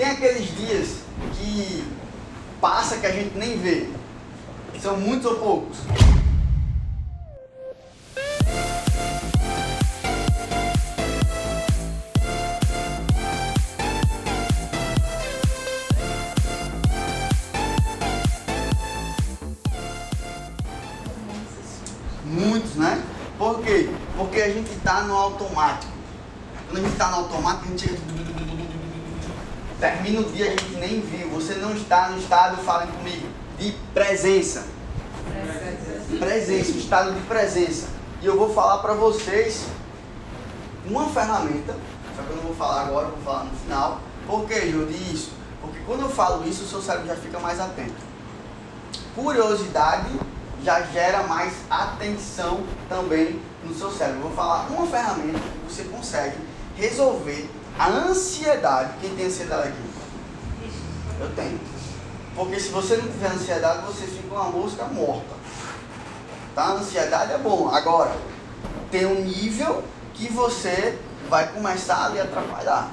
Tem aqueles dias que passa que a gente nem vê. São muitos ou poucos? Muitos, né? Por quê? Porque a gente está no automático. Quando a gente está no automático, a gente chega. Termina o dia, a gente nem viu. Você não está no estado, falem comigo, de presença. Presença, estado de presença. E eu vou falar para vocês uma ferramenta, só que eu não vou falar agora, eu vou falar no final. Por que, Jô, isso? Porque quando eu falo isso, o seu cérebro já fica mais atento. Curiosidade já gera mais atenção também no seu cérebro. Eu vou falar uma ferramenta que você consegue resolver a ansiedade. Quem tem ansiedade aqui? Eu tenho. Porque se você não tiver ansiedade, você fica uma mosca morta. Tá? A ansiedade é bom. Agora, tem um nível que você vai começar a lhe atrapalhar.